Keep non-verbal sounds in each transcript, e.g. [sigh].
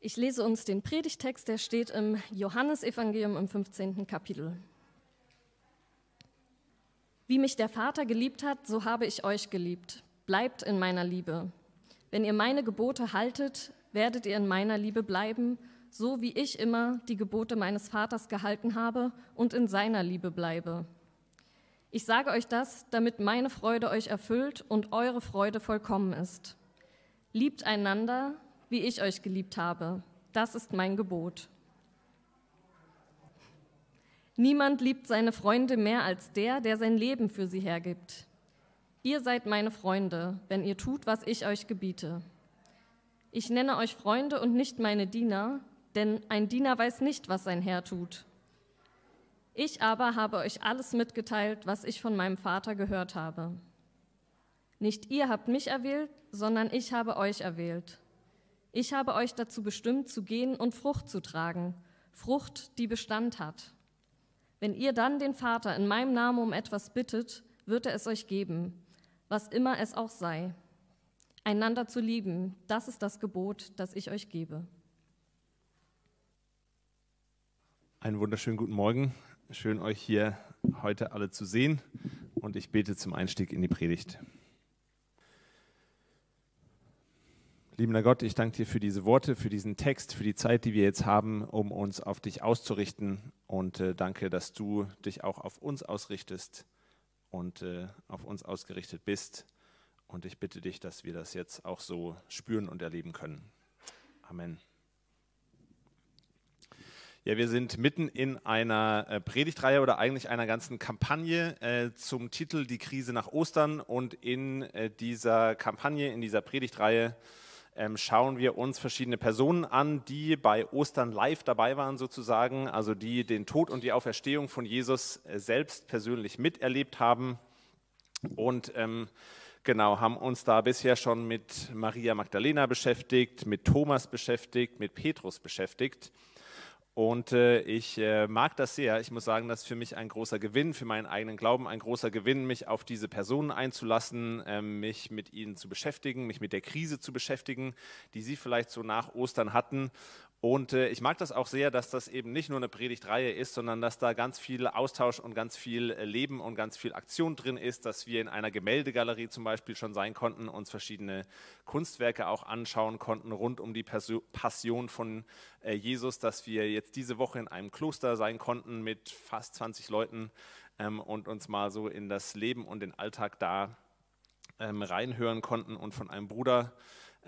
Ich lese uns den Predigtext, der steht im Johannesevangelium im 15. Kapitel. Wie mich der Vater geliebt hat, so habe ich euch geliebt. Bleibt in meiner Liebe. Wenn ihr meine Gebote haltet, werdet ihr in meiner Liebe bleiben, so wie ich immer die Gebote meines Vaters gehalten habe und in seiner Liebe bleibe. Ich sage euch das, damit meine Freude euch erfüllt und eure Freude vollkommen ist. Liebt einander, wie ich euch geliebt habe. Das ist mein Gebot. Niemand liebt seine Freunde mehr als der, der sein Leben für sie hergibt. Ihr seid meine Freunde, wenn ihr tut, was ich euch gebiete. Ich nenne euch Freunde und nicht meine Diener, denn ein Diener weiß nicht, was sein Herr tut. Ich aber habe euch alles mitgeteilt, was ich von meinem Vater gehört habe. Nicht ihr habt mich erwählt, sondern ich habe euch erwählt ich habe euch dazu bestimmt, zu gehen und Frucht zu tragen, Frucht, die Bestand hat. Wenn ihr dann den Vater in meinem Namen um etwas bittet, wird er es euch geben, was immer es auch sei. Einander zu lieben, das ist das Gebot, das ich euch gebe. Einen wunderschönen guten Morgen. Schön, euch hier heute alle zu sehen. Und ich bete zum Einstieg in die Predigt. Liebender Gott, ich danke dir für diese Worte, für diesen Text, für die Zeit, die wir jetzt haben, um uns auf dich auszurichten. Und äh, danke, dass du dich auch auf uns ausrichtest und äh, auf uns ausgerichtet bist. Und ich bitte dich, dass wir das jetzt auch so spüren und erleben können. Amen. Ja, wir sind mitten in einer äh, Predigtreihe oder eigentlich einer ganzen Kampagne äh, zum Titel Die Krise nach Ostern. Und in äh, dieser Kampagne, in dieser Predigtreihe, schauen wir uns verschiedene Personen an, die bei Ostern live dabei waren sozusagen, also die den Tod und die Auferstehung von Jesus äh, selbst persönlich miterlebt haben und ähm, genau haben uns da bisher schon mit Maria Magdalena beschäftigt, mit Thomas beschäftigt, mit Petrus beschäftigt. Und äh, ich äh, mag das sehr. Ich muss sagen, das ist für mich ein großer Gewinn, für meinen eigenen Glauben ein großer Gewinn, mich auf diese Personen einzulassen, äh, mich mit ihnen zu beschäftigen, mich mit der Krise zu beschäftigen, die sie vielleicht so nach Ostern hatten und äh, ich mag das auch sehr, dass das eben nicht nur eine Predigtreihe ist, sondern dass da ganz viel Austausch und ganz viel äh, Leben und ganz viel Aktion drin ist, dass wir in einer Gemäldegalerie zum Beispiel schon sein konnten, uns verschiedene Kunstwerke auch anschauen konnten rund um die Passion von äh, Jesus, dass wir jetzt diese Woche in einem Kloster sein konnten mit fast 20 Leuten ähm, und uns mal so in das Leben und den Alltag da ähm, reinhören konnten und von einem Bruder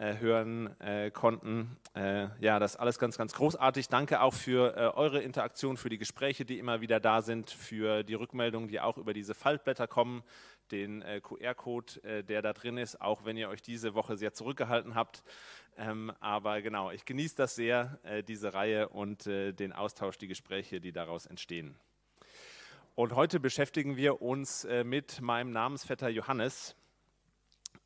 hören äh, konnten. Äh, ja, das alles ganz, ganz großartig. Danke auch für äh, eure Interaktion, für die Gespräche, die immer wieder da sind, für die Rückmeldungen, die auch über diese Faltblätter kommen, den äh, QR-Code, äh, der da drin ist, auch wenn ihr euch diese Woche sehr zurückgehalten habt. Ähm, aber genau, ich genieße das sehr, diese Reihe und den Austausch, die Gespräche, die daraus entstehen. Und heute beschäftigen wir uns mit meinem Namensvetter Johannes.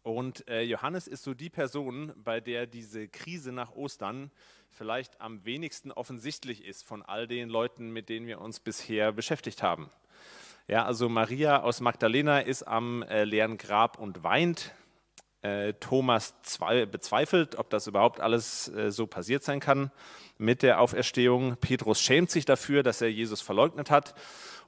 Und äh, Johannes ist so die Person, bei der diese Krise nach Ostern vielleicht am wenigsten offensichtlich ist von all den Leuten, mit denen wir uns bisher beschäftigt haben. Ja, also Maria aus Magdalena ist am äh, leeren Grab und weint. Äh, Thomas bezweifelt, ob das überhaupt alles äh, so passiert sein kann mit der Auferstehung. Petrus schämt sich dafür, dass er Jesus verleugnet hat.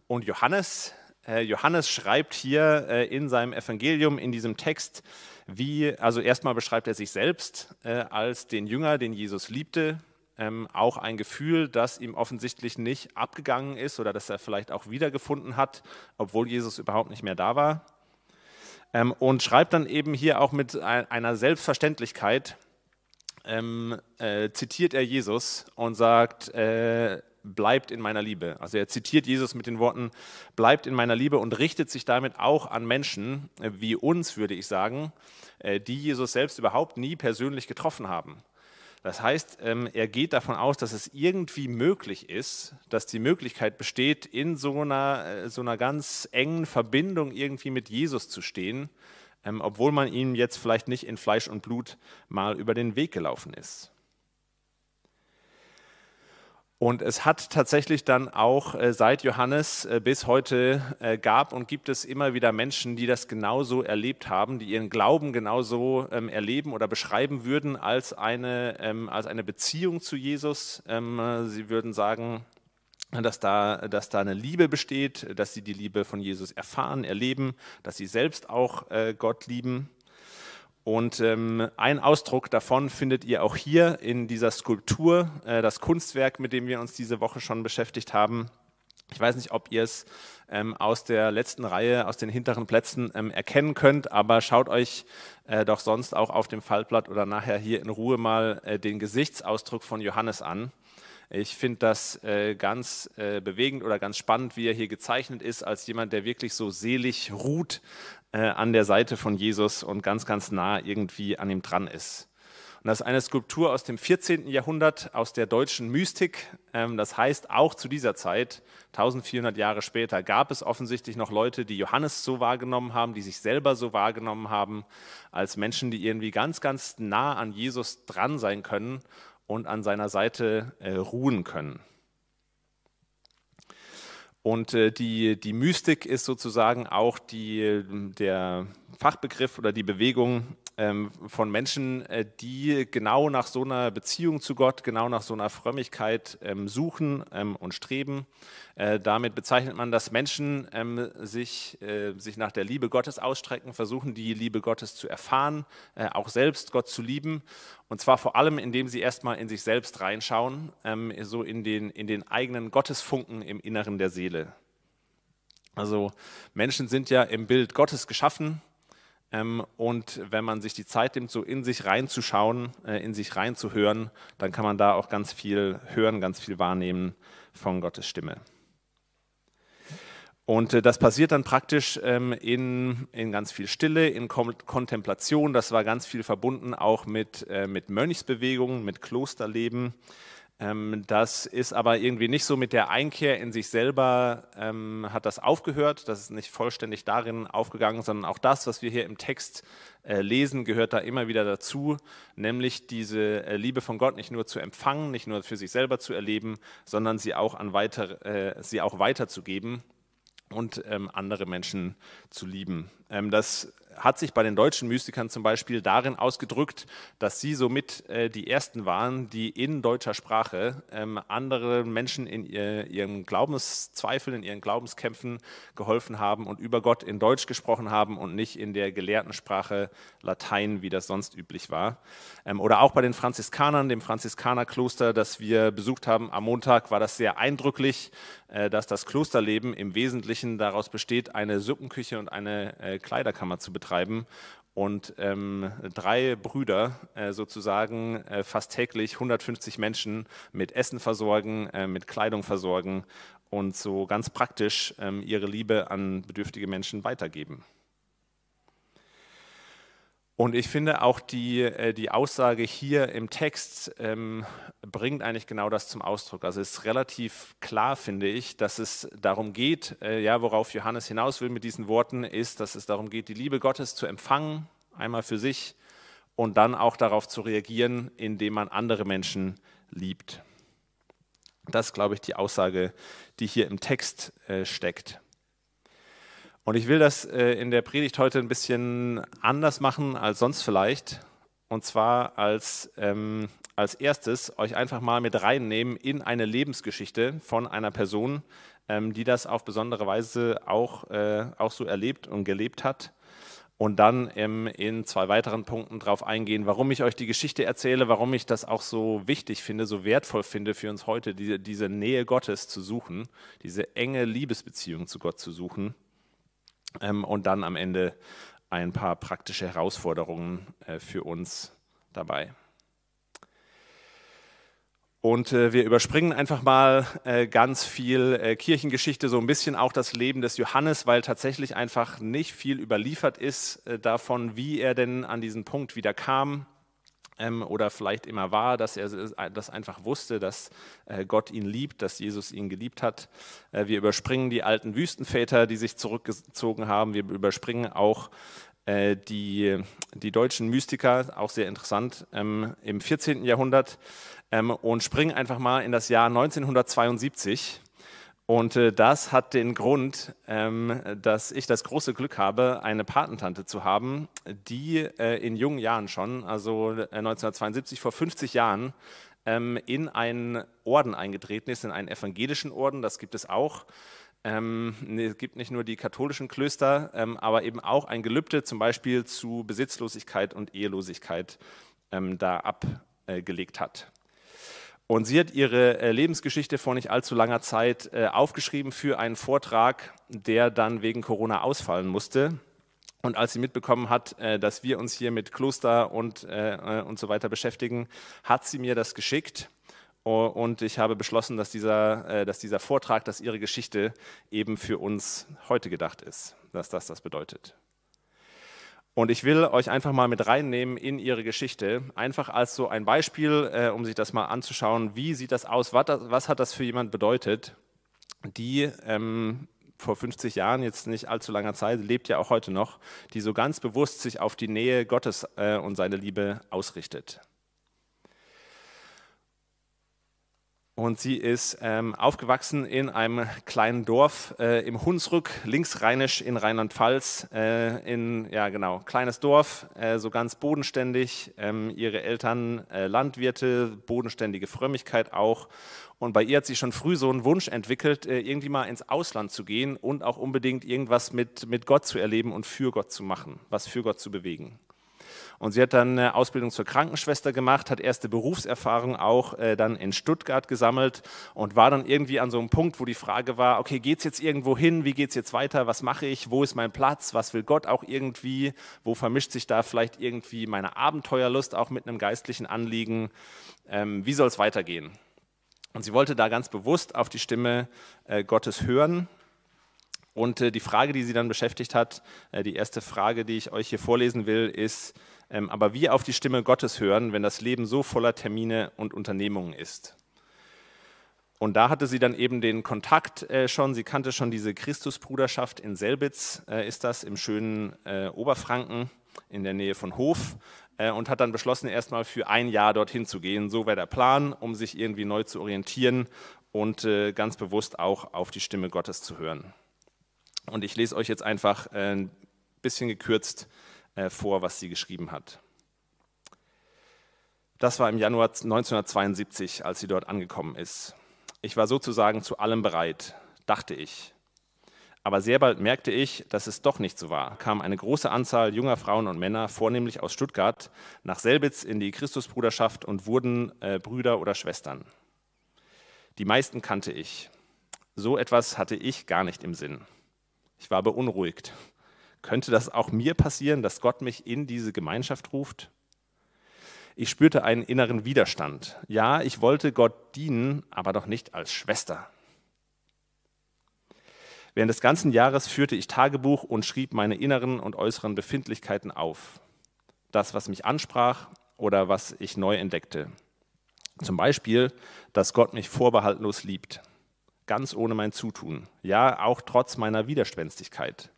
Und Johannes, Johannes schreibt hier äh, in seinem Evangelium, in diesem Text, wie, also erstmal beschreibt er sich selbst äh, als den Jünger, den Jesus liebte, ähm, auch ein Gefühl, das ihm offensichtlich nicht abgegangen ist oder das er vielleicht auch wiedergefunden hat, obwohl Jesus überhaupt nicht mehr da war. Ähm, und schreibt dann eben hier auch mit einer Selbstverständlichkeit, ähm, äh, zitiert er Jesus und sagt, äh, bleibt in meiner Liebe. Also er zitiert Jesus mit den Worten, bleibt in meiner Liebe und richtet sich damit auch an Menschen äh, wie uns, würde ich sagen, äh, die Jesus selbst überhaupt nie persönlich getroffen haben. Das heißt, ähm, er geht davon aus, dass es irgendwie möglich ist, dass die Möglichkeit besteht, in so einer, äh, so einer ganz engen Verbindung irgendwie mit Jesus zu stehen, ähm, obwohl man ihm jetzt vielleicht nicht in Fleisch und Blut mal über den Weg gelaufen ist. Und es hat tatsächlich dann auch äh, seit Johannes äh, bis heute äh, gab und gibt es immer wieder Menschen, die das genauso erlebt haben, die ihren Glauben genauso ähm, erleben oder beschreiben würden als eine, ähm, als eine Beziehung zu Jesus. Ähm, sie würden sagen, dass da, dass da eine Liebe besteht, dass sie die Liebe von Jesus erfahren, erleben, dass sie selbst auch Gott lieben. Und ähm, ein Ausdruck davon findet ihr auch hier in dieser Skulptur, äh, das Kunstwerk, mit dem wir uns diese Woche schon beschäftigt haben. Ich weiß nicht, ob ihr es ähm, aus der letzten Reihe, aus den hinteren Plätzen ähm, erkennen könnt, aber schaut euch äh, doch sonst auch auf dem Faltblatt oder nachher hier in Ruhe mal äh, den Gesichtsausdruck von Johannes an. Ich finde das äh, ganz äh, bewegend oder ganz spannend, wie er hier gezeichnet ist, als jemand, der wirklich so selig ruht äh, an der Seite von Jesus und ganz, ganz nah irgendwie an ihm dran ist. Und das ist eine Skulptur aus dem 14. Jahrhundert, aus der deutschen Mystik. Ähm, das heißt, auch zu dieser Zeit, 1400 Jahre später, gab es offensichtlich noch Leute, die Johannes so wahrgenommen haben, die sich selber so wahrgenommen haben, als Menschen, die irgendwie ganz, ganz nah an Jesus dran sein können und an seiner Seite äh, ruhen können. Und äh, die, die Mystik ist sozusagen auch die, der Fachbegriff oder die Bewegung von Menschen, äh, die genau nach so einer Beziehung zu Gott, genau nach so einer Frömmigkeit ähm, suchen ähm, und streben. Äh, damit bezeichnet man, dass Menschen sich, sich nach der Liebe Gottes ausstrecken, versuchen, die Liebe Gottes zu erfahren, auch selbst Gott zu lieben. Und zwar vor allem, indem sie erstmal in sich selbst reinschauen, so in den, in den eigenen Gottesfunken im Inneren der Seele. Also Menschen sind ja im Bild Gottes geschaffen ähm, und wenn man sich die Zeit nimmt, so in sich reinzuschauen, äh, in sich reinzuhören, dann kann man da auch ganz viel hören, ganz viel wahrnehmen von Gottes Stimme. Und äh, das passiert dann praktisch ähm, in, in ganz viel Stille, in Kontemplation. Das war ganz viel verbunden auch mit, äh, mit Mönchsbewegungen, mit Klosterleben. Ähm, das ist aber irgendwie nicht so mit der Einkehr in sich selber, ähm, hat das aufgehört. Das ist nicht vollständig darin aufgegangen, sondern auch das, was wir hier im Text äh, lesen, gehört da immer wieder dazu, nämlich diese äh, Liebe von Gott nicht nur zu empfangen, nicht nur für sich selber zu erleben, sondern sie auch, an weiter, äh, sie auch weiterzugeben und ähm, andere Menschen zu lieben. Ähm, das hat sich bei den deutschen Mystikern zum Beispiel darin ausgedrückt, dass sie somit äh, die ersten waren, die in deutscher Sprache ähm, andere Menschen in ihr, ihren Glaubenszweifeln, in ihren Glaubenskämpfen geholfen haben und über Gott in Deutsch gesprochen haben und nicht in der gelehrten Sprache Latein, wie das sonst üblich war. Ähm, oder auch bei den Franziskanern, dem Franziskanerkloster, das wir besucht haben am Montag, war das sehr eindrücklich, dass das Klosterleben im Wesentlichen daraus besteht, eine Suppenküche und eine äh, Kleiderkammer zu betreiben und ähm, drei Brüder äh, sozusagen äh, fast täglich 150 Menschen mit Essen versorgen, äh, mit Kleidung versorgen und so ganz praktisch ähm, ihre Liebe an bedürftige Menschen weitergeben. Und ich finde auch die, äh, die Aussage hier im Text ähm, bringt eigentlich genau das zum Ausdruck. Also es ist relativ klar, finde ich, dass es darum geht, äh, ja, worauf Johannes hinaus will mit diesen Worten, ist, dass es darum geht, die Liebe Gottes zu empfangen, einmal für sich, und dann auch darauf zu reagieren, indem man andere Menschen liebt. Das ist, glaube ich, die Aussage, die hier im Text äh, steckt. Und ich will das äh, in der Predigt heute ein bisschen anders machen als sonst vielleicht. Und zwar als, ähm, als erstes euch einfach mal mit reinnehmen in eine Lebensgeschichte von einer Person, ähm, die das auf besondere Weise auch, äh, auch so erlebt und gelebt hat. Und dann ähm, in zwei weiteren Punkten darauf eingehen, warum ich euch die Geschichte erzähle, warum ich das auch so wichtig finde, so wertvoll finde für uns heute, diese, diese Nähe Gottes zu suchen, diese enge Liebesbeziehung zu Gott zu suchen ähm, und dann am Ende ein paar praktische Herausforderungen äh, für uns dabei. Und äh, wir überspringen einfach mal äh, ganz viel äh, Kirchengeschichte, so ein bisschen auch das Leben des Johannes, weil tatsächlich einfach nicht viel überliefert ist äh, davon, wie er denn an diesen Punkt wieder kam ähm, oder vielleicht immer war, dass er das einfach wusste, dass äh, Gott ihn liebt, dass Jesus ihn geliebt hat. Äh, wir überspringen die alten Wüstenväter, die sich zurückgezogen haben. Wir überspringen auch äh, die, die deutschen Mystiker, auch sehr interessant, ähm, im 14. Jahrhundert ähm, und springen einfach mal in das Jahr 1972. Und äh, das hat den Grund, ähm, dass ich das große Glück habe, eine Patentante zu haben, die äh, in jungen Jahren schon, also 1972, vor 50 Jahren, ähm, in einen Orden eingetreten ist, in einen evangelischen Orden, das gibt es auch. Ähm, es gibt nicht nur die katholischen Klöster, aber eben auch ein Gelübde zum Beispiel zu Besitzlosigkeit und Ehelosigkeit da abgelegt hat. Und sie hat ihre äh, Lebensgeschichte vor nicht allzu langer Zeit äh, aufgeschrieben für einen Vortrag, der dann wegen Corona ausfallen musste. Und als sie mitbekommen hat, äh, dass wir uns hier mit Kloster und, und so weiter beschäftigen, hat sie mir das geschickt. Und ich habe beschlossen, dass dieser, dass dieser Vortrag, dass ihre Geschichte eben für uns heute gedacht ist, dass das das bedeutet. Und ich will euch einfach mal mit reinnehmen in ihre Geschichte, einfach als so ein Beispiel, äh, um sich das mal anzuschauen, wie sieht das aus, was, was hat das für jemand bedeutet, die ähm, vor 50 Jahren, jetzt nicht allzu langer Zeit, lebt ja auch heute noch, die so ganz bewusst sich auf die Nähe Gottes äh, und seine Liebe ausrichtet. Und sie ist ähm, aufgewachsen in einem kleinen Dorf äh, im Hunsrück, linksrheinisch in Rheinland-Pfalz. Äh, in, ja genau, kleines Dorf, äh, so ganz bodenständig. Ähm, ihre Eltern äh, Landwirte, bodenständige Frömmigkeit auch. Und bei ihr hat sie schon früh so einen Wunsch entwickelt, äh, irgendwie mal ins Ausland zu gehen und auch unbedingt irgendwas mit, mit Gott zu erleben und für Gott zu machen, was für Gott zu bewegen. Und sie hat dann eine Ausbildung zur Krankenschwester gemacht, hat erste Berufserfahrung auch äh, dann in Stuttgart gesammelt und war dann irgendwie an so einem Punkt, wo die Frage war, okay, geht es jetzt irgendwo hin, wie geht es jetzt weiter, was mache ich, wo ist mein Platz, was will Gott auch irgendwie, wo vermischt sich da vielleicht irgendwie meine Abenteuerlust auch mit einem geistlichen Anliegen, ähm, wie soll es weitergehen? Und sie wollte da ganz bewusst auf die Stimme äh, Gottes hören. Und äh, die Frage, die sie dann beschäftigt hat, äh, die erste Frage, die ich euch hier vorlesen will, ist, ähm, aber wie auf die Stimme Gottes hören, wenn das Leben so voller Termine und Unternehmungen ist. Und da hatte sie dann eben den Kontakt äh, schon, sie kannte schon diese Christusbruderschaft in Selbitz, ist das, im schönen Oberfranken in der Nähe von Hof und hat dann beschlossen, erstmal für ein Jahr dorthin zu gehen. So wäre der Plan, um sich irgendwie neu zu orientieren und ganz bewusst auch auf die Stimme Gottes zu hören. Und ich lese euch jetzt einfach äh, ein bisschen gekürzt äh, vor, was sie geschrieben hat. Das war im Januar 1972, als sie dort angekommen ist. Ich war sozusagen zu allem bereit, dachte ich. Aber sehr bald merkte ich, dass es doch nicht so war. Kam eine große Anzahl junger Frauen und Männer, vornehmlich aus Stuttgart, nach Selbitz in die Christusbruderschaft und wurden äh, Brüder oder Schwestern. Die meisten kannte ich. So etwas hatte ich gar nicht im Sinn. Ich war beunruhigt. Könnte das auch mir passieren, dass Gott mich in diese Gemeinschaft ruft? Ich spürte einen inneren Widerstand. Ja, ich wollte Gott dienen, aber doch nicht als Schwester. Während des ganzen Jahres führte ich Tagebuch und schrieb meine inneren und äußeren Befindlichkeiten auf. Das, was mich ansprach oder was ich neu entdeckte. Zum Beispiel, dass Gott mich vorbehaltlos liebt, ganz ohne mein Zutun, ja auch trotz meiner Widerspenstigkeit.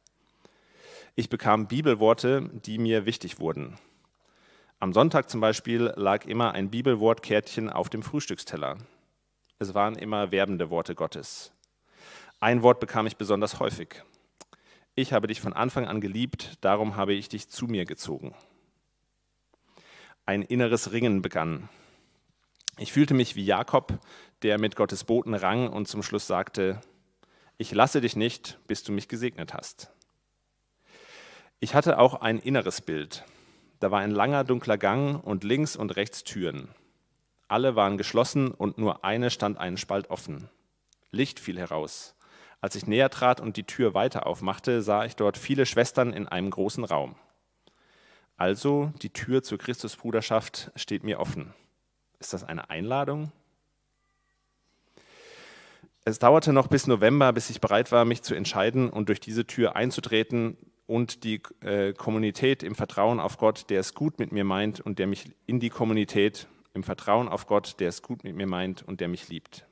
Ich bekam Bibelworte, die mir wichtig wurden. Am Sonntag zum Beispiel lag immer ein Bibelwortkärtchen auf dem Frühstücksteller. Es waren immer werbende Worte Gottes. Ein Wort bekam ich besonders häufig. Ich habe dich von Anfang an geliebt, darum habe ich dich zu mir gezogen. Ein inneres Ringen begann. Ich fühlte mich wie Jakob, der mit Gottes Boten rang und zum Schluss sagte, ich lasse dich nicht, bis du mich gesegnet hast. Ich hatte auch ein inneres Bild. Da war ein langer, dunkler Gang und links und rechts Türen. Alle waren geschlossen und nur eine stand einen Spalt offen. Licht fiel heraus. Als ich näher trat und die Tür weiter aufmachte, sah ich dort viele Schwestern in einem großen Raum. Also, die Tür zur Christusbruderschaft steht mir offen. Ist das eine Einladung? Es dauerte noch bis November, bis ich bereit war, mich zu entscheiden und durch diese Tür einzutreten, und die äh, Kommunität im Vertrauen auf Gott, der es gut mit mir meint und der mich in die Kommunität im Vertrauen auf Gott, der es gut mit mir meint und der mich liebt.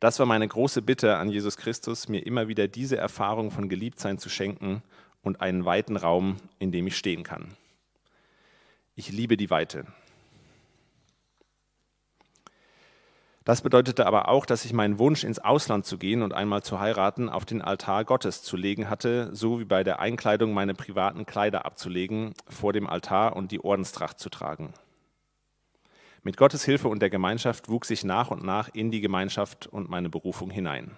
Das war meine große Bitte an Jesus Christus, mir immer wieder diese Erfahrung von Geliebtsein zu schenken und einen weiten Raum, in dem ich stehen kann. Ich liebe die Weite. Das bedeutete aber auch, dass ich meinen Wunsch, ins Ausland zu gehen und einmal zu heiraten, auf den Altar Gottes zu legen hatte, so wie bei der Einkleidung meine privaten Kleider abzulegen, vor dem Altar und die Ordenstracht zu tragen. Mit Gottes Hilfe und der Gemeinschaft wuchs ich nach und nach in die Gemeinschaft und meine Berufung hinein.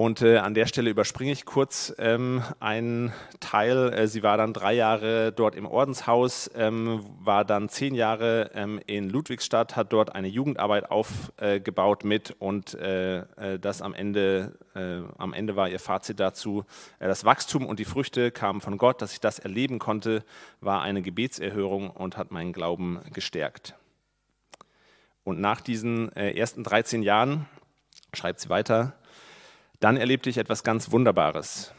Und äh, an der Stelle überspringe ich kurz ähm, einen Teil. Äh, sie war dann drei Jahre dort im Ordenshaus, ähm, war dann zehn Jahre ähm, in Ludwigstadt, hat dort eine Jugendarbeit aufgebaut äh, mit und äh, äh, das am Ende, äh, am Ende war ihr Fazit dazu, das Wachstum und die Früchte kamen von Gott, dass ich das erleben konnte, war eine Gebetserhörung und hat meinen Glauben gestärkt. Und nach diesen ersten 13 Jahren, schreibt sie weiter, dann erlebte ich etwas ganz Wunderbares.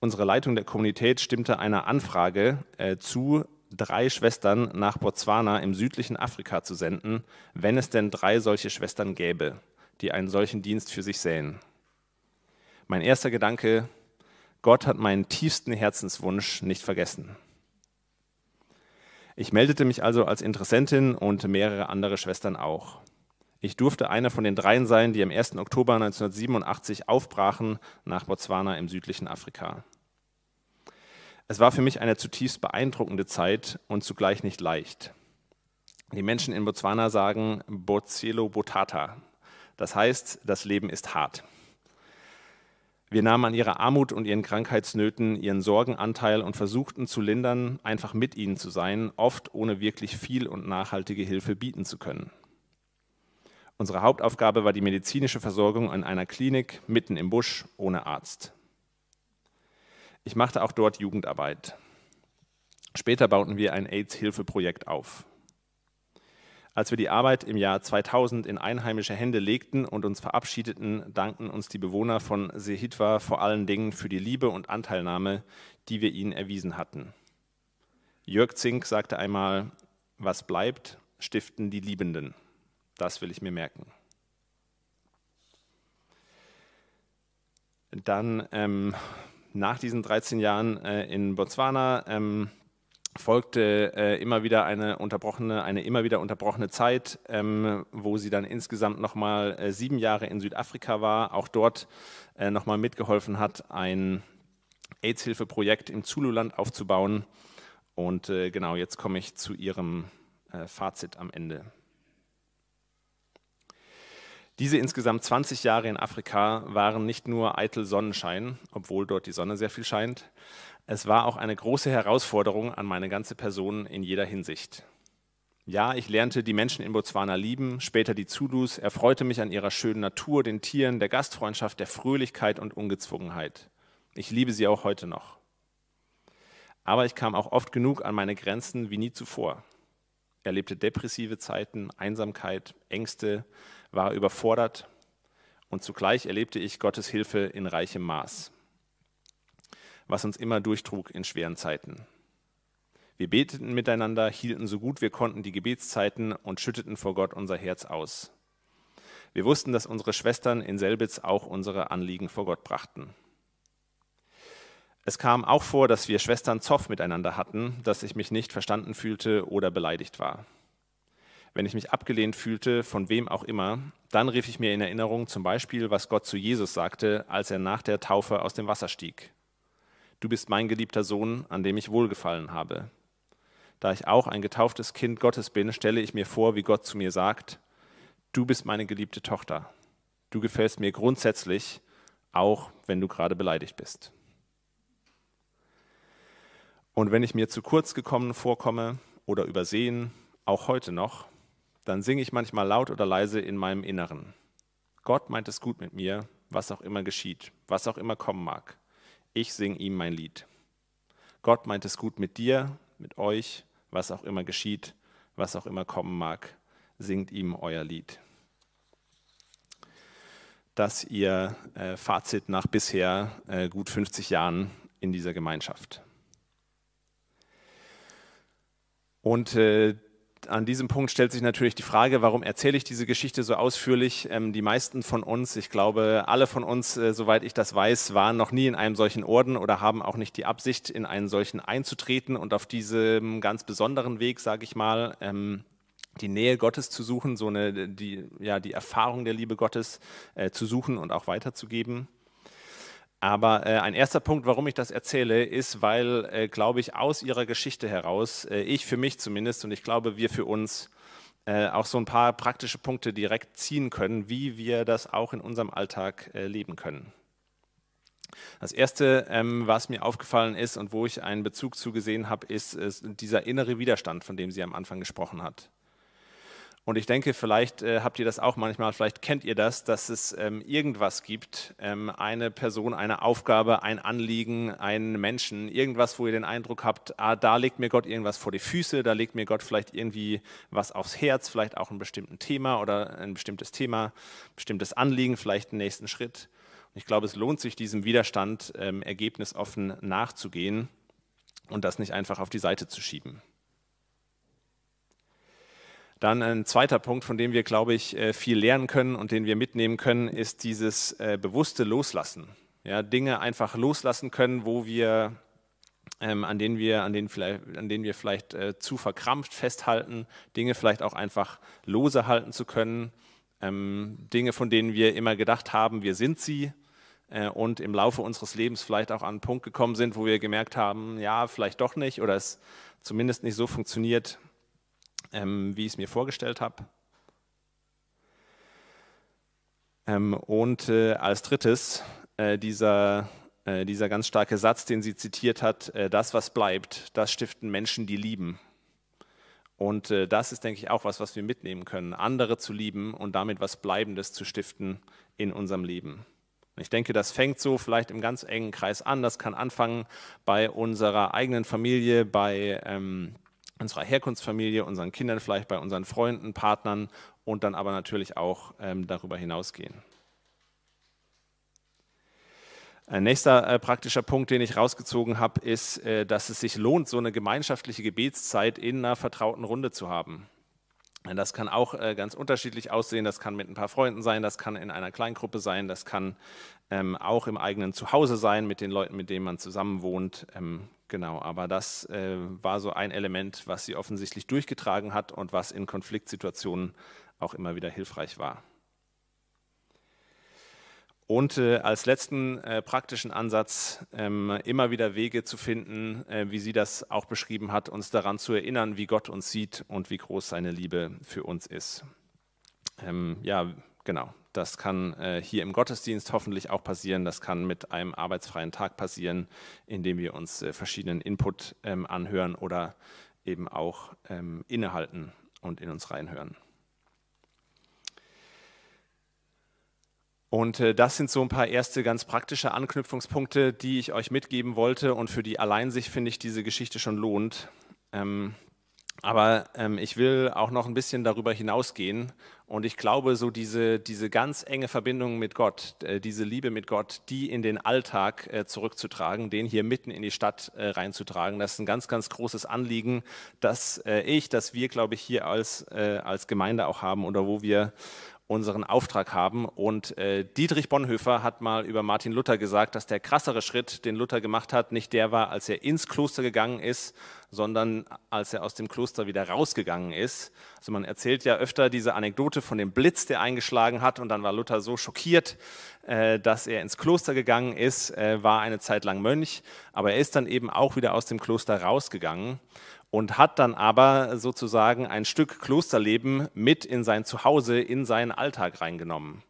Unsere Leitung der Kommunität stimmte einer Anfrage äh, zu, drei Schwestern nach Botswana im südlichen Afrika zu senden, wenn es denn drei solche Schwestern gäbe, die einen solchen Dienst für sich sähen. Mein erster Gedanke, Gott hat meinen tiefsten Herzenswunsch nicht vergessen. Ich meldete mich also als Interessentin und mehrere andere Schwestern auch. Ich durfte einer von den dreien sein, die am 1. Oktober 1987 aufbrachen nach Botswana im südlichen Afrika. Es war für mich eine zutiefst beeindruckende Zeit und zugleich nicht leicht. Die Menschen in Botswana sagen Bozelo Botata. Das heißt, das Leben ist hart. Wir nahmen an ihrer Armut und ihren Krankheitsnöten ihren Sorgenanteil und versuchten zu lindern, einfach mit ihnen zu sein, oft ohne wirklich viel und nachhaltige Hilfe bieten zu können. Unsere Hauptaufgabe war die medizinische Versorgung an einer Klinik mitten im Busch ohne Arzt. Ich machte auch dort Jugendarbeit. Später bauten wir ein AIDS-Hilfeprojekt auf. Als wir die Arbeit im Jahr 2000 in einheimische Hände legten und uns verabschiedeten, dankten uns die Bewohner von Sehitwa vor allen Dingen für die Liebe und Anteilnahme, die wir ihnen erwiesen hatten. Jörg Zink sagte einmal, was bleibt, stiften die Liebenden. Das will ich mir merken. Dann ähm, nach diesen 13 Jahren äh, in Botswana ähm, folgte äh, immer wieder eine unterbrochene, eine immer wieder unterbrochene Zeit, ähm, wo sie dann insgesamt nochmal äh, sieben Jahre in Südafrika war, auch dort äh, nochmal mitgeholfen hat, ein AIDS-Hilfeprojekt im Zululand aufzubauen. Und äh, genau, jetzt komme ich zu ihrem äh, Fazit am Ende. Diese insgesamt 20 Jahre in Afrika waren nicht nur eitel Sonnenschein, obwohl dort die Sonne sehr viel scheint. Es war auch eine große Herausforderung an meine ganze Person in jeder Hinsicht. Ja, ich lernte die Menschen in Botswana lieben, später die Zulus, erfreute mich an ihrer schönen Natur, den Tieren, der Gastfreundschaft, der Fröhlichkeit und Ungezwungenheit. Ich liebe sie auch heute noch. Aber ich kam auch oft genug an meine Grenzen wie nie zuvor. Erlebte depressive Zeiten, Einsamkeit, Ängste, war überfordert und zugleich erlebte ich Gottes Hilfe in reichem Maß, was uns immer durchtrug in schweren Zeiten. Wir beteten miteinander, hielten so gut wir konnten die Gebetszeiten und schütteten vor Gott unser Herz aus. Wir wussten, dass unsere Schwestern in Selbitz auch unsere Anliegen vor Gott brachten. Es kam auch vor, dass wir Schwestern Zoff miteinander hatten, dass ich mich nicht verstanden fühlte oder beleidigt war wenn ich mich abgelehnt fühlte, von wem auch immer, dann rief ich mir in Erinnerung zum Beispiel, was Gott zu Jesus sagte, als er nach der Taufe aus dem Wasser stieg. Du bist mein geliebter Sohn, an dem ich wohlgefallen habe. Da ich auch ein getauftes Kind Gottes bin, stelle ich mir vor, wie Gott zu mir sagt, du bist meine geliebte Tochter. Du gefällst mir grundsätzlich, auch wenn du gerade beleidigt bist. Und wenn ich mir zu kurz gekommen vorkomme oder übersehen, auch heute noch, dann singe ich manchmal laut oder leise in meinem Inneren. Gott meint es gut mit mir, was auch immer geschieht, was auch immer kommen mag. Ich singe ihm mein Lied. Gott meint es gut mit dir, mit euch, was auch immer geschieht, was auch immer kommen mag. Singt ihm euer Lied. Das ihr äh, Fazit nach bisher äh, gut 50 Jahren in dieser Gemeinschaft. Und äh, an diesem Punkt stellt sich natürlich die Frage, warum erzähle ich diese Geschichte so ausführlich? Ähm, die meisten von uns, ich glaube, alle von uns, äh, soweit ich das weiß, waren noch nie in einem solchen Orden oder haben auch nicht die Absicht, in einen solchen einzutreten und auf diesem ganz besonderen Weg, sage ich mal, ähm, die Nähe Gottes zu suchen, so eine, die, ja, die Erfahrung der Liebe Gottes äh, zu suchen und auch weiterzugeben. Aber äh, ein erster Punkt, warum ich das erzähle, ist, weil, äh, glaube ich, aus ihrer Geschichte heraus, äh, ich für mich zumindest und ich glaube, wir für uns äh, auch so ein paar praktische Punkte direkt ziehen können, wie wir das auch in unserem Alltag äh, leben können. Das Erste, ähm, was mir aufgefallen ist und wo ich einen Bezug zugesehen habe, ist, ist dieser innere Widerstand, von dem sie am Anfang gesprochen hat. Und ich denke, vielleicht äh, habt ihr das auch manchmal, vielleicht kennt ihr das, dass es ähm, irgendwas gibt, ähm, eine Person, eine Aufgabe, ein Anliegen, einen Menschen, irgendwas, wo ihr den Eindruck habt, ah, da legt mir Gott irgendwas vor die Füße, da legt mir Gott vielleicht irgendwie was aufs Herz, vielleicht auch ein bestimmtes Thema oder ein bestimmtes Thema, bestimmtes Anliegen, vielleicht einen nächsten Schritt. Und ich glaube, es lohnt sich, diesem Widerstand ähm, ergebnisoffen nachzugehen und das nicht einfach auf die Seite zu schieben. Dann ein zweiter Punkt, von dem wir, glaube ich, äh, viel lernen können und den wir mitnehmen können, ist dieses äh, bewusste Loslassen. Ja, Dinge einfach loslassen können, wo wir, ähm, an, denen wir, an, denen vielleicht, an denen wir vielleicht äh, zu verkrampft festhalten, Dinge vielleicht auch einfach lose halten zu können, ähm, Dinge, von denen wir immer gedacht haben, wir sind sie, äh, und im Laufe unseres Lebens vielleicht auch an einen Punkt gekommen sind, wo wir gemerkt haben, ja, vielleicht doch nicht oder es zumindest nicht so funktioniert, ähm, wie ich es mir vorgestellt habe. Ähm, und äh, als drittes äh, dieser, äh, dieser ganz starke Satz, den sie zitiert hat, äh, das, was bleibt, das stiften Menschen, die lieben. Und äh, das ist, denke ich, auch was, was wir mitnehmen können, andere zu lieben und damit was Bleibendes zu stiften in unserem Leben. Ich denke, das fängt so vielleicht im ganz engen Kreis an. Das kann anfangen bei unserer eigenen Familie, bei ähm, unserer Herkunftsfamilie, unseren Kindern, vielleicht bei unseren Freunden, Partnern und dann aber natürlich auch ähm, darüber hinausgehen. Ein nächster äh, praktischer Punkt, den ich rausgezogen habe, ist, äh, dass es sich lohnt, so eine gemeinschaftliche Gebetszeit in einer vertrauten Runde zu haben. Das kann auch äh, ganz unterschiedlich aussehen. Das kann mit ein paar Freunden sein, das kann in einer Kleingruppe sein, das kann ähm, auch im eigenen Zuhause sein, mit den Leuten, mit denen man zusammen wohnt. Ähm, Genau, aber das äh, war so ein Element, was sie offensichtlich durchgetragen hat und was in Konfliktsituationen auch immer wieder hilfreich war. Und äh, als letzten äh, praktischen Ansatz ähm, immer wieder Wege zu finden, äh, wie sie das auch beschrieben hat, uns daran zu erinnern, wie Gott uns sieht und wie groß seine Liebe für uns ist. Ähm, ja, genau. Das kann äh, hier im Gottesdienst hoffentlich auch passieren. Das kann mit einem arbeitsfreien Tag passieren, indem wir uns äh, verschiedenen Input ähm, anhören oder eben auch ähm, innehalten und in uns reinhören. Und äh, das sind so ein paar erste ganz praktische Anknüpfungspunkte, die ich euch mitgeben wollte und für die allein sich, finde ich, diese Geschichte schon lohnt. Ähm, aber ähm, ich will auch noch ein bisschen darüber hinausgehen. Und ich glaube, so diese, diese ganz enge Verbindung mit Gott, äh, diese Liebe mit Gott, die in den Alltag äh, zurückzutragen, den hier mitten in die Stadt äh, reinzutragen, das ist ein ganz, ganz großes Anliegen, das ich, das wir, glaube ich, hier als, als Gemeinde auch haben oder wo wir unseren Auftrag haben. Und äh, Dietrich Bonhoeffer hat mal über Martin Luther gesagt, dass der krassere Schritt, den Luther gemacht hat, nicht der war, als er ins Kloster gegangen ist, sondern als er aus dem Kloster wieder rausgegangen ist. Also man erzählt ja öfter diese Anekdote von dem Blitz, der eingeschlagen hat und dann war Luther so schockiert, äh, dass er ins Kloster gegangen ist, äh, war eine Zeit lang Mönch, aber er ist dann eben auch wieder aus dem Kloster rausgegangen und hat dann aber sozusagen ein Stück Klosterleben mit in sein Zuhause, in seinen Alltag reingenommen.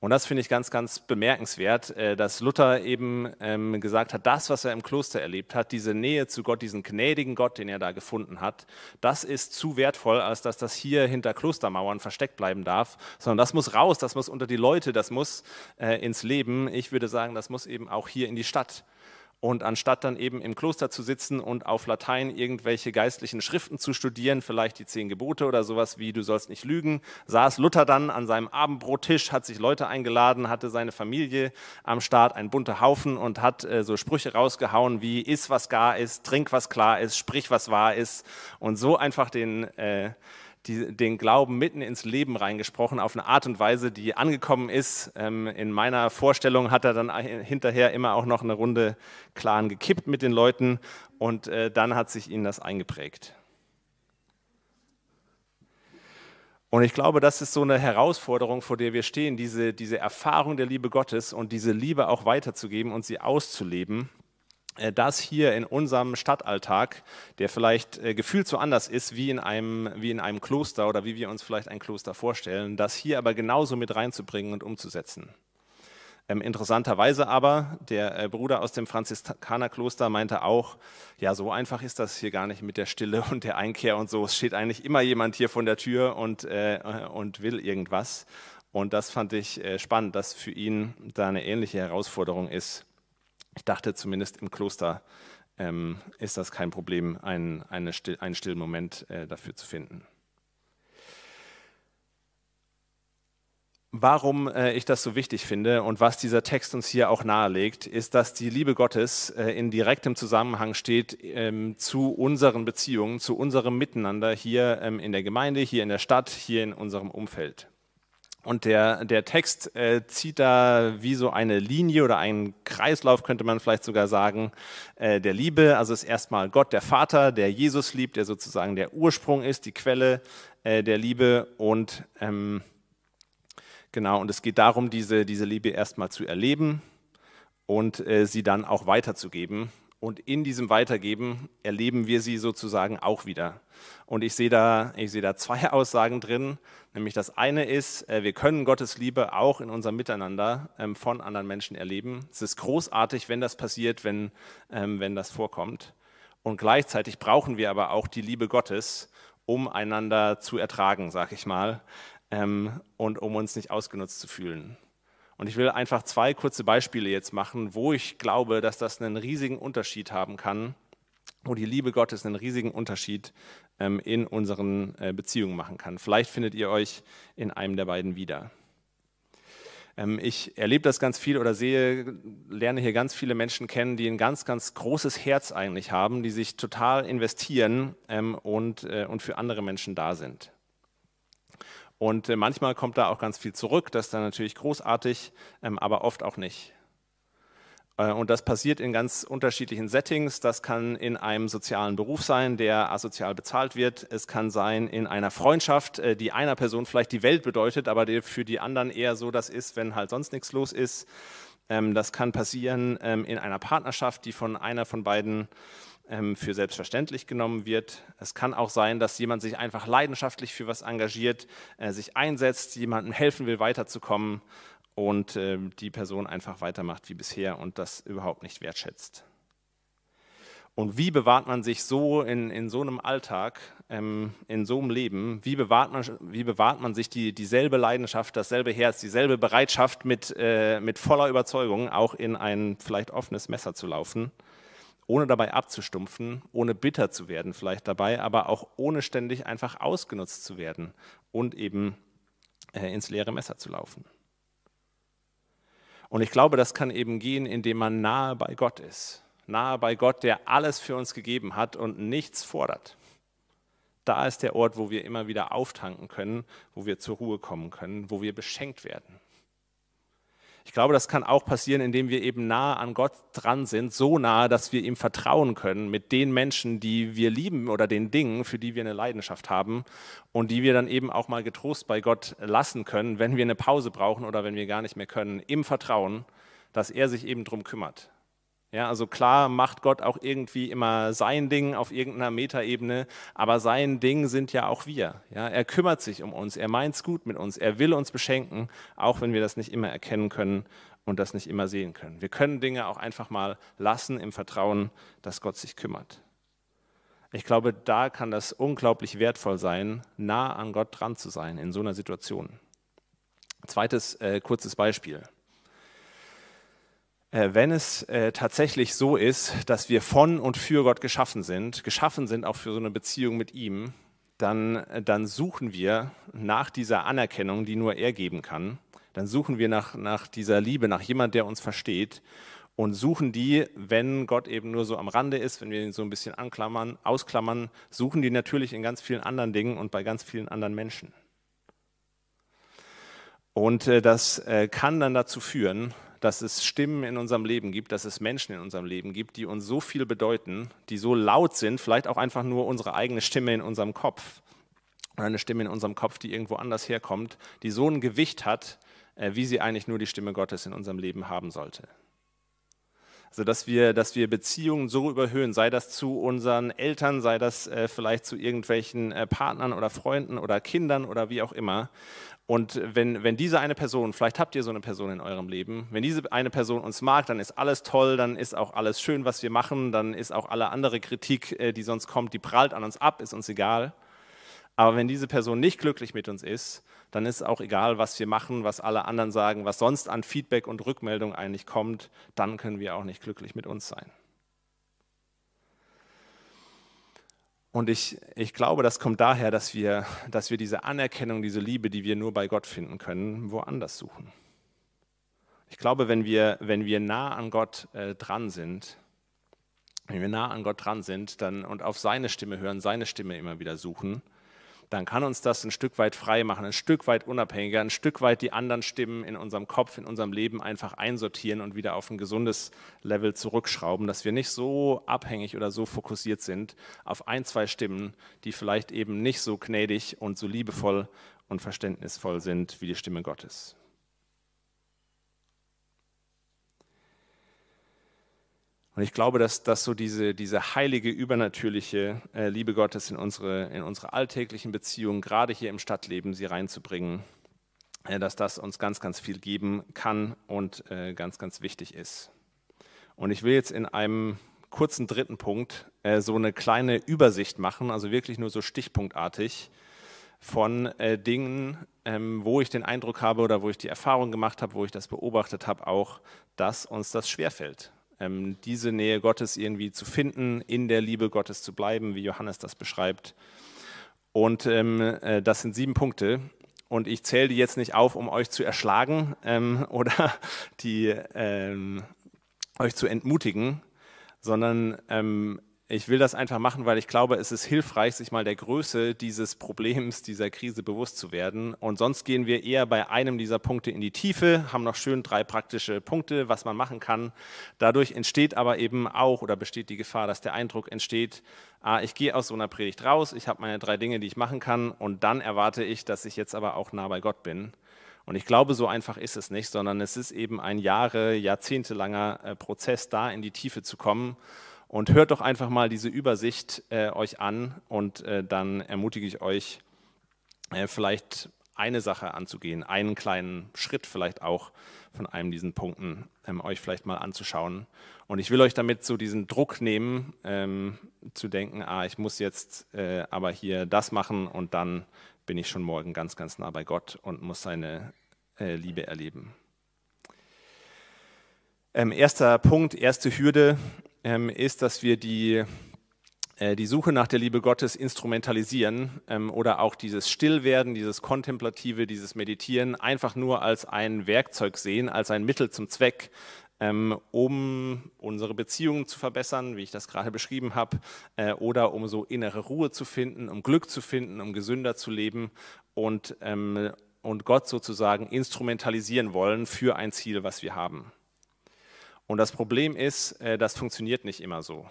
Und das finde ich ganz, ganz bemerkenswert, äh, dass Luther eben ähm, gesagt hat, das, was er im Kloster erlebt hat, diese Nähe zu Gott, diesen gnädigen Gott, den er da gefunden hat, das ist zu wertvoll, als dass das hier hinter Klostermauern versteckt bleiben darf, sondern das muss raus, das muss unter die Leute, das muss äh, ins Leben. Ich würde sagen, das muss eben auch hier in die Stadt. Und anstatt dann eben im Kloster zu sitzen und auf Latein irgendwelche geistlichen Schriften zu studieren, vielleicht die zehn Gebote oder sowas wie du sollst nicht lügen, saß Luther dann an seinem Abendbrottisch, hat sich Leute eingeladen, hatte seine Familie am Start, ein bunter Haufen und hat äh, so Sprüche rausgehauen wie iss was gar ist, trink was klar ist, sprich was wahr ist. Und so einfach den äh, die, den Glauben mitten ins Leben reingesprochen, auf eine Art und Weise, die angekommen ist. Ähm, in meiner Vorstellung hat er dann hinterher immer auch noch eine Runde Clan gekippt mit den Leuten und äh, dann hat sich ihnen das eingeprägt. Und ich glaube, das ist so eine Herausforderung, vor der wir stehen, diese, diese Erfahrung der Liebe Gottes und diese Liebe auch weiterzugeben und sie auszuleben. Äh, das hier in unserem Stadtalltag, der vielleicht äh, gefühlt so anders ist wie in, einem, wie in einem Kloster oder wie wir uns vielleicht ein Kloster vorstellen, das hier aber genauso mit reinzubringen und umzusetzen. Ähm, interessanterweise aber, der äh, Bruder aus dem Franziskanerkloster meinte auch, ja, so einfach ist das hier gar nicht mit der Stille und der Einkehr und so. Es steht eigentlich immer jemand hier von der Tür und, äh, und will irgendwas. Und das fand ich äh, spannend, dass für ihn da eine ähnliche Herausforderung ist ich dachte zumindest im Kloster ähm, ist das kein Problem, ein, eine Still, einen stillen Moment äh, dafür zu finden. Warum äh, ich das so wichtig finde und was dieser Text uns hier auch nahelegt, ist, dass die Liebe Gottes äh, in direktem Zusammenhang steht ähm, zu unseren Beziehungen, zu unserem Miteinander hier ähm, in der Gemeinde, hier in der Stadt, hier in unserem Umfeld. Und der, der Text äh, zieht da wie so eine Linie oder einen Kreislauf, könnte man vielleicht sogar sagen, äh, der Liebe. Also ist erstmal Gott, der Vater, der Jesus liebt, der sozusagen der Ursprung ist, die Quelle äh, der Liebe. Und ähm, genau, und es geht darum, diese, diese Liebe erstmal zu erleben und äh, sie dann auch weiterzugeben. Und in diesem Weitergeben erleben wir sie sozusagen auch wieder. Und ich sehe da, ich sehe da zwei [laughs] Aussagen drin. Nämlich das eine ist, äh, wir können Gottes Liebe auch in unserem Miteinander ähm, von anderen Menschen erleben. Es ist großartig, wenn das passiert, wenn, ähm, wenn das vorkommt. Und gleichzeitig brauchen wir aber auch die Liebe Gottes, um einander zu ertragen, sag ich mal, ähm, und um uns nicht ausgenutzt zu fühlen. Und ich will einfach zwei kurze Beispiele jetzt machen, wo ich glaube, dass das einen riesigen Unterschied haben kann, wo die Liebe Gottes einen riesigen Unterschied ähm, in unseren äh, Beziehungen machen kann. Vielleicht findet ihr euch in einem der beiden wieder. Ähm, ich erlebe das ganz viel oder sehe, lerne hier ganz viele Menschen kennen, die ein ganz, ganz großes Herz eigentlich haben, die sich total investieren ähm, und, äh, und für andere Menschen da sind. Und äh, manchmal kommt da auch ganz viel zurück, das ist dann natürlich großartig, aber oft auch nicht. Äh, und das passiert in ganz unterschiedlichen Settings. Das kann in einem sozialen Beruf sein, der asozial bezahlt wird. Es kann sein in einer Freundschaft, äh, die einer Person vielleicht die Welt bedeutet, aber für die anderen eher so das ist, wenn halt sonst nichts los ist. Ähm, das kann passieren ähm, in einer Partnerschaft, die von einer von beiden ähm, für selbstverständlich genommen wird. Es kann auch sein, dass jemand sich einfach leidenschaftlich für was engagiert, äh, sich einsetzt, jemandem helfen will, weiterzukommen und äh, die Person einfach weitermacht wie bisher und das überhaupt nicht wertschätzt. Und wie bewahrt man sich so in, in so einem Alltag, ähm, in so einem Leben, wie bewahrt man, wie bewahrt man sich die, dieselbe Leidenschaft, dasselbe Herz, dieselbe Bereitschaft mit, äh, mit voller Überzeugung auch in ein vielleicht offenes Messer zu laufen, ohne dabei abzustumpfen, ohne bitter zu werden vielleicht dabei, aber auch ohne ständig einfach ausgenutzt zu werden und eben äh, ins leere Messer zu laufen. Und ich glaube, das kann eben gehen, indem man nahe bei Gott ist. Nahe bei Gott, der alles für uns gegeben hat und nichts fordert. Da ist der Ort, wo wir immer wieder auftanken können, wo wir zur Ruhe kommen können, wo wir beschenkt werden. Ich glaube, das kann auch passieren, indem wir eben nahe an Gott dran sind, so nahe, dass wir ihm vertrauen können mit den Menschen, die wir lieben oder den Dingen, für die wir eine Leidenschaft haben und die wir dann eben auch mal getrost bei Gott lassen können, wenn wir eine Pause brauchen oder wenn wir gar nicht mehr können, im Vertrauen, dass er sich eben darum kümmert. Ja, also klar macht Gott auch irgendwie immer sein Ding auf irgendeiner Metaebene, aber sein Ding sind ja auch wir. Ja, er kümmert sich um uns, er meint es gut mit uns, er will uns beschenken, auch wenn wir das nicht immer erkennen können und das nicht immer sehen können. Wir können Dinge auch einfach mal lassen im Vertrauen, dass Gott sich kümmert. Ich glaube, da kann das unglaublich wertvoll sein, nah an Gott dran zu sein in so einer Situation. Zweites äh, kurzes Beispiel. Äh, wenn es äh, tatsächlich so ist, dass wir von und für Gott geschaffen sind, geschaffen sind auch für so eine Beziehung mit ihm, dann, äh, dann suchen wir nach dieser Anerkennung, die nur er geben kann. Dann suchen wir nach, nach dieser Liebe, nach jemand, der uns versteht und suchen die, wenn Gott eben nur so am Rande ist, wenn wir ihn so ein bisschen anklammern, ausklammern, suchen die natürlich in ganz vielen anderen Dingen und bei ganz vielen anderen Menschen. Und das kann dann dazu führen, dass es Stimmen in unserem Leben gibt, dass es Menschen in unserem Leben gibt, die uns so viel bedeuten, die so laut sind, vielleicht auch einfach nur unsere eigene Stimme in unserem Kopf oder eine Stimme in unserem Kopf, die irgendwo anders herkommt, die so ein Gewicht hat, äh, wie sie eigentlich nur die Stimme Gottes in unserem Leben haben sollte. Also dass wir, dass wir Beziehungen so überhöhen, sei das zu unseren Eltern, sei das äh, vielleicht zu irgendwelchen äh, Partnern oder Freunden oder Kindern oder wie auch immer. Und wenn, wenn diese eine Person, vielleicht habt ihr so eine Person in eurem Leben, wenn diese eine Person uns mag, dann ist alles toll, dann ist auch alles schön, was wir machen, dann ist auch alle andere Kritik, äh, die sonst kommt, die prallt an uns ab, ist uns egal. Aber wenn diese Person nicht glücklich mit uns ist, dann ist auch egal, was wir machen, was alle anderen sagen, was sonst an Feedback und Rückmeldung eigentlich kommt, dann können wir auch nicht glücklich mit uns sein. Und ich, ich glaube, das kommt daher, dass wir, dass wir diese Anerkennung, diese Liebe, die wir nur bei Gott finden können, woanders suchen. Ich glaube, wenn wir, wenn wir nah an Gott äh, dran sind, wenn wir nah an Gott dran sind dann, und auf seine Stimme hören, seine Stimme immer wieder suchen, dann kann uns das ein Stück weit frei machen, ein Stück weit unabhängiger, ein Stück weit die anderen Stimmen in unserem Kopf, in unserem Leben einfach einsortieren und wieder auf ein gesundes Level zurückschrauben, dass wir nicht so abhängig oder so fokussiert sind auf ein, zwei Stimmen, die vielleicht eben nicht so gnädig und so liebevoll und verständnisvoll sind wie die Stimme Gottes. Und ich glaube, dass, dass so diese, diese heilige, übernatürliche äh, Liebe Gottes in unsere, in unsere alltäglichen Beziehungen, gerade hier im Stadtleben, sie reinzubringen, äh, dass das uns ganz, ganz viel geben kann und äh, ganz, ganz wichtig ist. Und ich will jetzt in einem kurzen dritten Punkt so eine kleine Übersicht machen, also wirklich nur so stichpunktartig von Dingen, ähm, wo ich den Eindruck habe oder wo ich die Erfahrung gemacht habe, wo ich das beobachtet habe, auch, dass uns das schwerfällt ähm, diese Nähe Gottes irgendwie zu finden, in der Liebe Gottes zu bleiben, wie Johannes das beschreibt. Und ähm, äh, das sind sieben Punkte. Und ich zähle die jetzt nicht auf, um euch zu erschlagen ähm, [laughs] oder die, ähm, euch zu entmutigen, sondern ähm, ich will das einfach machen, weil ich glaube, es ist hilfreich, sich mal der Größe dieses Problems, dieser Krise bewusst zu werden. Und sonst gehen wir eher bei einem dieser Punkte in die Tiefe, haben noch schön drei praktische Punkte, was man machen kann. Dadurch entsteht aber eben auch oder besteht die Gefahr, dass der Eindruck entsteht, ah, ich gehe aus so einer Predigt raus, ich habe meine drei Dinge, die ich machen kann und dann erwarte ich, dass ich jetzt aber auch nah bei Gott bin. Und ich glaube, so einfach ist es nicht, sondern es ist eben ein Jahre, jahrzehntelanger äh, Prozess, da in die Tiefe zu kommen und hört doch einfach mal diese Übersicht äh, euch an und äh, dann ermutige ich euch, äh, vielleicht eine Sache anzugehen, einen kleinen Schritt vielleicht auch von einem diesen Punkten ähm, euch vielleicht mal anzuschauen. Und ich will euch damit so diesen Druck nehmen, ähm, zu denken, ah, ich muss jetzt äh, aber hier das machen und dann bin ich schon morgen ganz, ganz nah bei Gott und muss seine äh, Liebe erleben. Ähm, erster Punkt, erste Hürde ist, dass wir die, äh, die Suche nach der Liebe Gottes instrumentalisieren ähm, oder auch dieses Stillwerden, dieses Kontemplative, dieses Meditieren einfach nur als ein Werkzeug sehen, als ein Mittel zum Zweck, ähm, um unsere Beziehungen zu verbessern, wie ich das gerade beschrieben habe, äh, oder um so innere Ruhe zu finden, um Glück zu finden, um gesünder zu leben und, ähm, und Gott sozusagen instrumentalisieren wollen für ein Ziel, was wir haben. Und das Problem ist, äh, das funktioniert nicht immer so.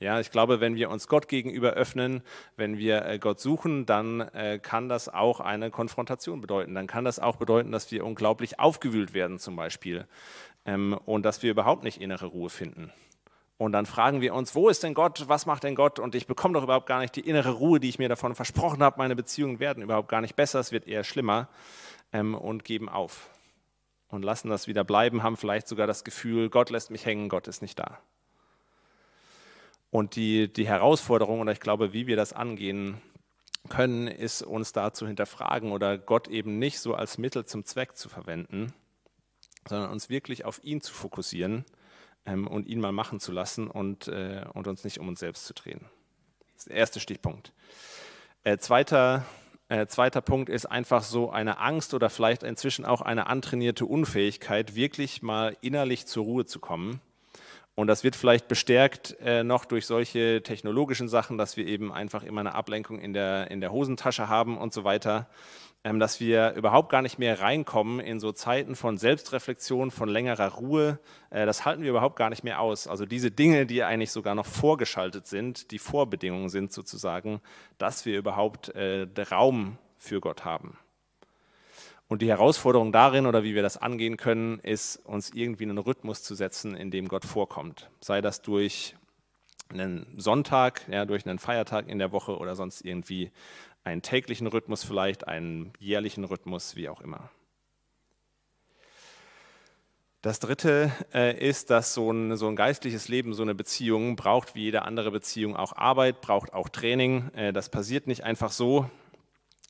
Ja, ich glaube, wenn wir uns Gott gegenüber öffnen, wenn wir äh, Gott suchen, dann äh, kann das auch eine Konfrontation bedeuten. Dann kann das auch bedeuten, dass wir unglaublich aufgewühlt werden zum Beispiel ähm, und dass wir überhaupt nicht innere Ruhe finden. Und dann fragen wir uns, wo ist denn Gott, was macht denn Gott? Und ich bekomme doch überhaupt gar nicht die innere Ruhe, die ich mir davon versprochen habe. Meine Beziehungen werden überhaupt gar nicht besser, es wird eher schlimmer ähm, und geben auf und lassen das wieder bleiben, haben vielleicht sogar das Gefühl, Gott lässt mich hängen, Gott ist nicht da. Und die, die Herausforderung, oder ich glaube, wie wir das angehen können, ist uns da zu hinterfragen oder Gott eben nicht so als Mittel zum Zweck zu verwenden, sondern uns wirklich auf ihn zu fokussieren ähm, und ihn mal machen zu lassen und, äh, und uns nicht um uns selbst zu drehen. Das ist der erste Stichpunkt. Äh, zweiter, äh, zweiter Punkt ist einfach so eine Angst oder vielleicht inzwischen auch eine antrainierte Unfähigkeit, wirklich mal innerlich zur Ruhe zu kommen. Und das wird vielleicht bestärkt äh, noch durch solche technologischen Sachen, dass wir eben einfach immer eine Ablenkung in der, in der Hosentasche haben und so weiter. Ähm, dass wir überhaupt gar nicht mehr reinkommen in so Zeiten von Selbstreflexion, von längerer Ruhe. Äh, das halten wir überhaupt gar nicht mehr aus. Also diese Dinge, die eigentlich sogar noch vorgeschaltet sind, die Vorbedingungen sind sozusagen, dass wir überhaupt äh, Raum für Gott haben. Und die Herausforderung darin oder wie wir das angehen können, ist, uns irgendwie einen Rhythmus zu setzen, in dem Gott vorkommt. Sei das durch einen Sonntag, ja, durch einen Feiertag in der Woche oder sonst irgendwie einen täglichen Rhythmus vielleicht, einen jährlichen Rhythmus, wie auch immer. Das dritte äh, ist, dass so ein, so ein geistliches Leben, so eine Beziehung braucht wie jede andere Beziehung auch Arbeit, braucht auch Training. Äh, das passiert nicht einfach so.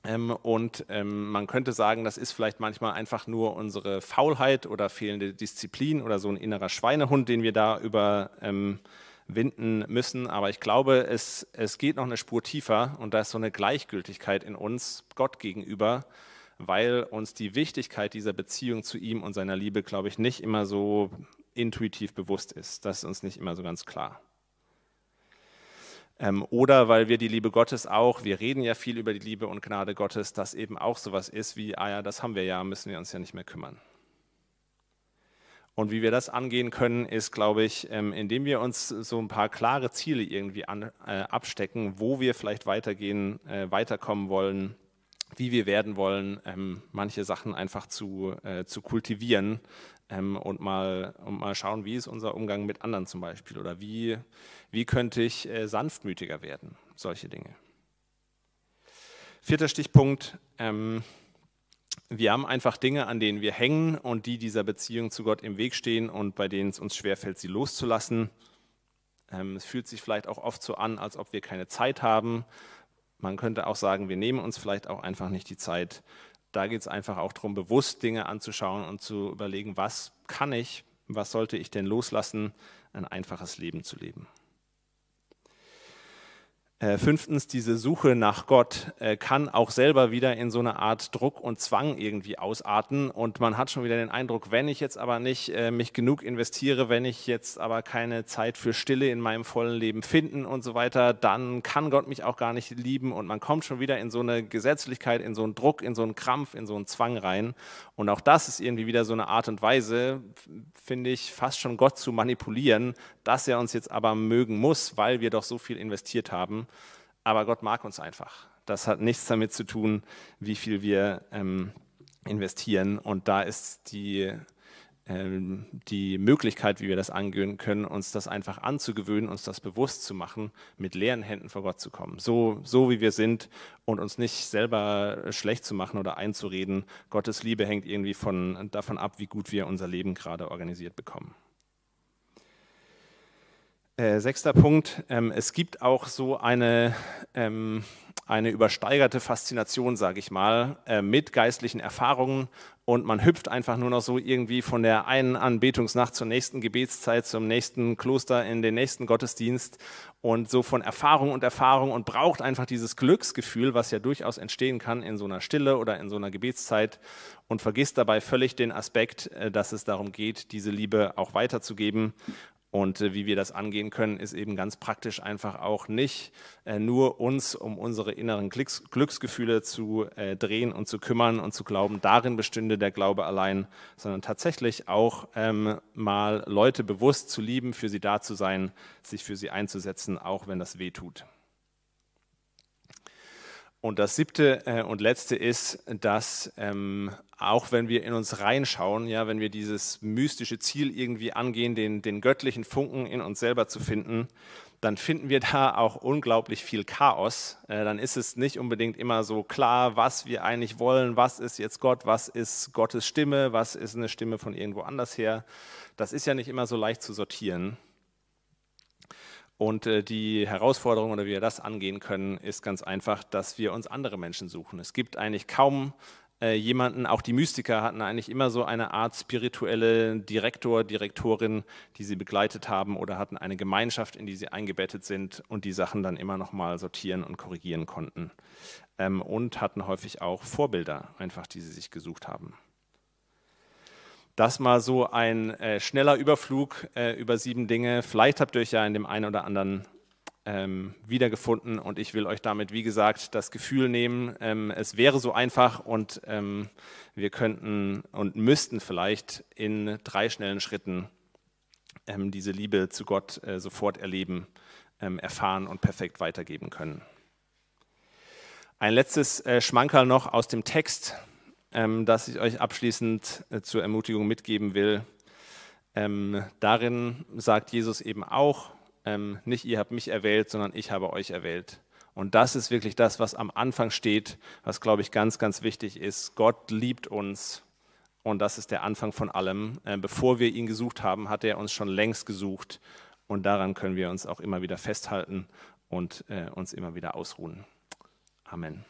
Ähm, und ähm, man könnte sagen, das ist vielleicht manchmal einfach nur unsere Faulheit oder fehlende Disziplin oder so ein innerer Schweinehund, den wir da über, ähm, winden müssen. Aber ich glaube, es, es geht noch eine Spur tiefer und da ist so eine Gleichgültigkeit in uns Gott gegenüber, weil uns die Wichtigkeit dieser Beziehung zu ihm und seiner Liebe, glaube ich, nicht immer so intuitiv bewusst ist. Das ist uns nicht immer so ganz klar. Ähm, oder weil wir die Liebe Gottes auch, wir reden ja viel über die Liebe und Gnade Gottes, das eben auch sowas ist wie, ah ja, das haben wir ja, müssen wir uns ja nicht mehr kümmern. Und wie wir das angehen können, ist, glaube ich, ähm, indem wir uns so ein paar klare Ziele irgendwie an, äh, abstecken, wo wir vielleicht weitergehen, äh, weiterkommen wollen, wie wir werden wollen, ähm, manche Sachen einfach zu, äh, zu kultivieren ähm, und, mal, und mal schauen, wie ist unser Umgang mit anderen zum Beispiel oder wie, wie könnte ich äh, sanftmütiger werden, solche Dinge. Vierter Stichpunkt. Ähm, wir haben einfach Dinge, an denen wir hängen und die dieser Beziehung zu Gott im Weg stehen und bei denen es uns schwerfällt, sie loszulassen. Ähm, es fühlt sich vielleicht auch oft so an, als ob wir keine Zeit haben. Man könnte auch sagen, wir nehmen uns vielleicht auch einfach nicht die Zeit. Da geht es einfach auch darum, bewusst Dinge anzuschauen und zu überlegen, was kann ich, was sollte ich denn loslassen, ein einfaches Leben zu leben. Äh, fünftens, diese Suche nach Gott äh, kann auch selber wieder in so eine Art Druck und Zwang irgendwie ausarten. Und man hat schon wieder den Eindruck, wenn ich jetzt aber nicht äh, mich genug investiere, wenn ich jetzt aber keine Zeit für Stille in meinem vollen Leben finden und so weiter, dann kann Gott mich auch gar nicht lieben. Und man kommt schon wieder in so eine Gesetzlichkeit, in so einen Druck, in so einen Krampf, in so einen Zwang rein. Und auch das ist irgendwie wieder so eine Art und Weise, finde ich, fast schon Gott zu manipulieren, dass er uns jetzt aber mögen muss, weil wir doch so viel investiert haben aber Gott mag uns einfach. Das hat nichts damit zu tun, wie viel wir ähm, investieren. Und da ist die, ähm, die Möglichkeit, wie wir das angehen können, uns das einfach anzugewöhnen, uns das bewusst zu machen, mit leeren Händen vor Gott zu kommen. So, so wie wir sind und uns nicht selber schlecht zu machen oder einzureden. Gottes Liebe hängt irgendwie von, davon ab, wie gut wir unser Leben gerade organisiert bekommen. Äh, sechster Punkt, ähm, es gibt auch so eine, ähm, eine übersteigerte Faszination, sage ich mal, äh, mit geistlichen Erfahrungen. Und man hüpft einfach nur noch so irgendwie von der einen Anbetungsnacht zur nächsten Gebetszeit, zum nächsten Kloster, in den nächsten Gottesdienst. Und so von Erfahrung und Erfahrung und braucht einfach dieses Glücksgefühl, was ja durchaus entstehen kann in so einer Stille oder in so einer Gebetszeit. Und vergisst dabei völlig den Aspekt, äh, dass es darum geht, diese Liebe auch weiterzugeben und äh, wie wir das angehen können, ist eben ganz praktisch einfach auch nicht äh, nur uns um unsere inneren Glücks Glücksgefühle zu äh, drehen und zu kümmern und zu glauben, darin bestünde der Glaube allein, sondern tatsächlich auch ähm, mal Leute bewusst zu lieben, für sie da zu sein, sich für sie einzusetzen, auch wenn das weh tut. Und das siebte äh, und letzte ist, dass ähm, auch wenn wir in uns reinschauen, ja, wenn wir dieses mystische Ziel irgendwie angehen, den, den göttlichen Funken in uns selber zu finden, dann finden wir da auch unglaublich viel Chaos. Äh, dann ist es nicht unbedingt immer so klar, was wir eigentlich wollen, was ist jetzt Gott, was ist Gottes Stimme, was ist eine Stimme von irgendwo anders her. Das ist ja nicht immer so leicht zu sortieren. Und äh, die Herausforderung oder wie wir das angehen können, ist ganz einfach, dass wir uns andere Menschen suchen. Es gibt eigentlich kaum äh, jemanden, auch die Mystiker hatten eigentlich immer so eine Art spirituelle Direktor, Direktorin, die sie begleitet haben oder hatten eine Gemeinschaft, in die sie eingebettet sind und die Sachen dann immer noch mal sortieren und korrigieren konnten. Ähm, und hatten häufig auch Vorbilder, einfach die sie sich gesucht haben. Das mal so ein äh, schneller Überflug äh, über sieben Dinge. Vielleicht habt ihr euch ja in dem einen oder anderen ähm, wiedergefunden und ich will euch damit, wie gesagt, das Gefühl nehmen, ähm, es wäre so einfach und ähm, wir könnten und müssten vielleicht in drei schnellen Schritten ähm, diese Liebe zu Gott äh, sofort erleben, ähm, erfahren und perfekt weitergeben können. Ein letztes äh, Schmankerl noch aus dem Text, ähm, das ich euch abschließend äh, zur Ermutigung mitgeben will. darin sagt Jesus eben auch, ähm, nicht ihr habt mich erwählt, sondern ich habe euch erwählt. Und das ist wirklich das, was am Anfang steht, was, glaube ich, ganz, ganz wichtig ist. Gott liebt uns und das ist der Anfang von allem. Äh, bevor wir ihn gesucht haben, hat er uns schon längst gesucht und daran können wir uns auch immer wieder festhalten und äh, uns immer wieder ausruhen. Amen.